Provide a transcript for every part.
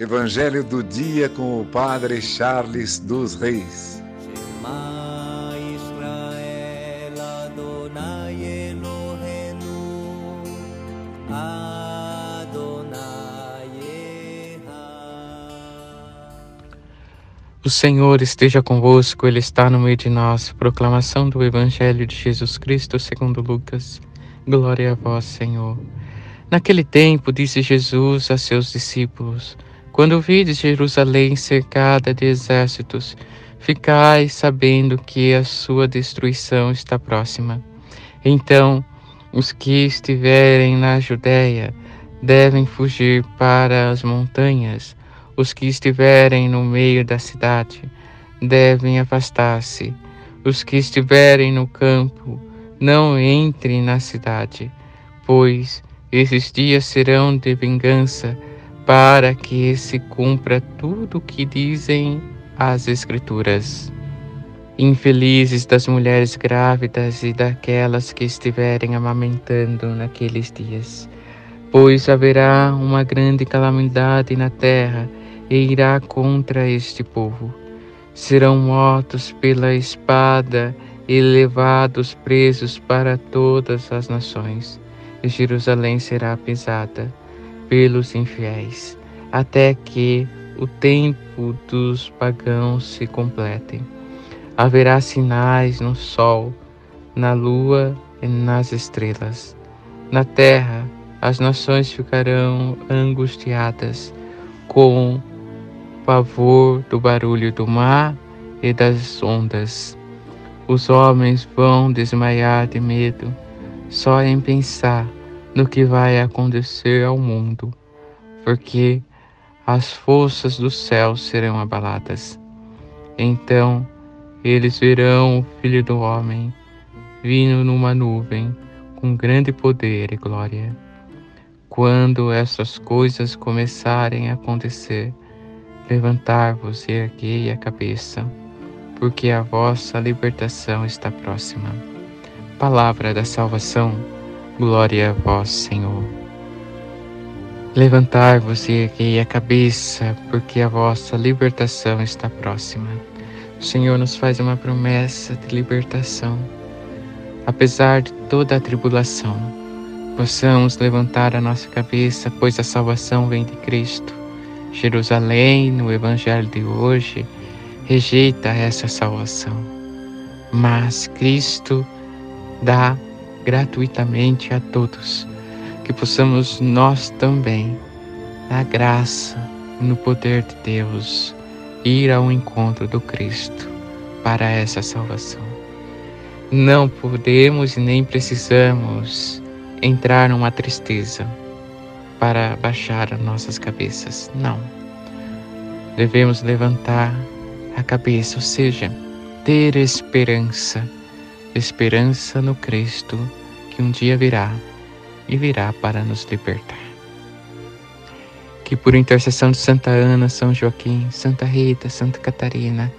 Evangelho do dia com o Padre Charles dos Reis. O Senhor esteja convosco, Ele está no meio de nós. Proclamação do Evangelho de Jesus Cristo segundo Lucas. Glória a vós, Senhor. Naquele tempo, disse Jesus a seus discípulos: quando vides Jerusalém cercada de exércitos, ficai sabendo que a sua destruição está próxima. Então, os que estiverem na Judéia devem fugir para as montanhas, os que estiverem no meio da cidade devem afastar-se, os que estiverem no campo não entrem na cidade, pois esses dias serão de vingança para que se cumpra tudo o que dizem as Escrituras. Infelizes das mulheres grávidas e daquelas que estiverem amamentando naqueles dias, pois haverá uma grande calamidade na terra e irá contra este povo. Serão mortos pela espada e levados presos para todas as nações, e Jerusalém será pisada pelos infiéis, até que o tempo dos pagãos se complete. Haverá sinais no sol, na lua e nas estrelas. Na terra, as nações ficarão angustiadas com pavor do barulho do mar e das ondas. Os homens vão desmaiar de medo só em pensar no que vai acontecer ao mundo, porque as forças do céu serão abaladas. Então eles verão o Filho do Homem vindo numa nuvem com grande poder e glória. Quando essas coisas começarem a acontecer, levantar-vos e erguei a cabeça, porque a vossa libertação está próxima. Palavra da salvação Glória a vós, Senhor. Levantai-vos e erguei a cabeça, porque a vossa libertação está próxima. O Senhor nos faz uma promessa de libertação. Apesar de toda a tribulação, possamos levantar a nossa cabeça, pois a salvação vem de Cristo. Jerusalém, no Evangelho de hoje, rejeita essa salvação, mas Cristo dá gratuitamente a todos, que possamos nós também, na graça e no poder de Deus, ir ao encontro do Cristo para essa salvação. Não podemos nem precisamos entrar numa tristeza para baixar as nossas cabeças. Não. Devemos levantar a cabeça, ou seja, ter esperança, esperança no Cristo que um dia virá e virá para nos libertar. Que por intercessão de Santa Ana, São Joaquim, Santa Rita, Santa Catarina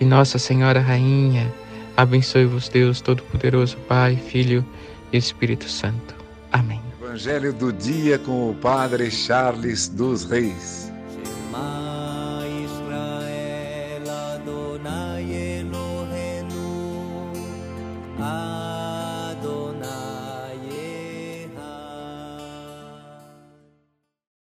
e Nossa Senhora Rainha, abençoe-vos Deus Todo-Poderoso, Pai, Filho e Espírito Santo. Amém. Evangelho do dia com o Padre Charles dos Reis. I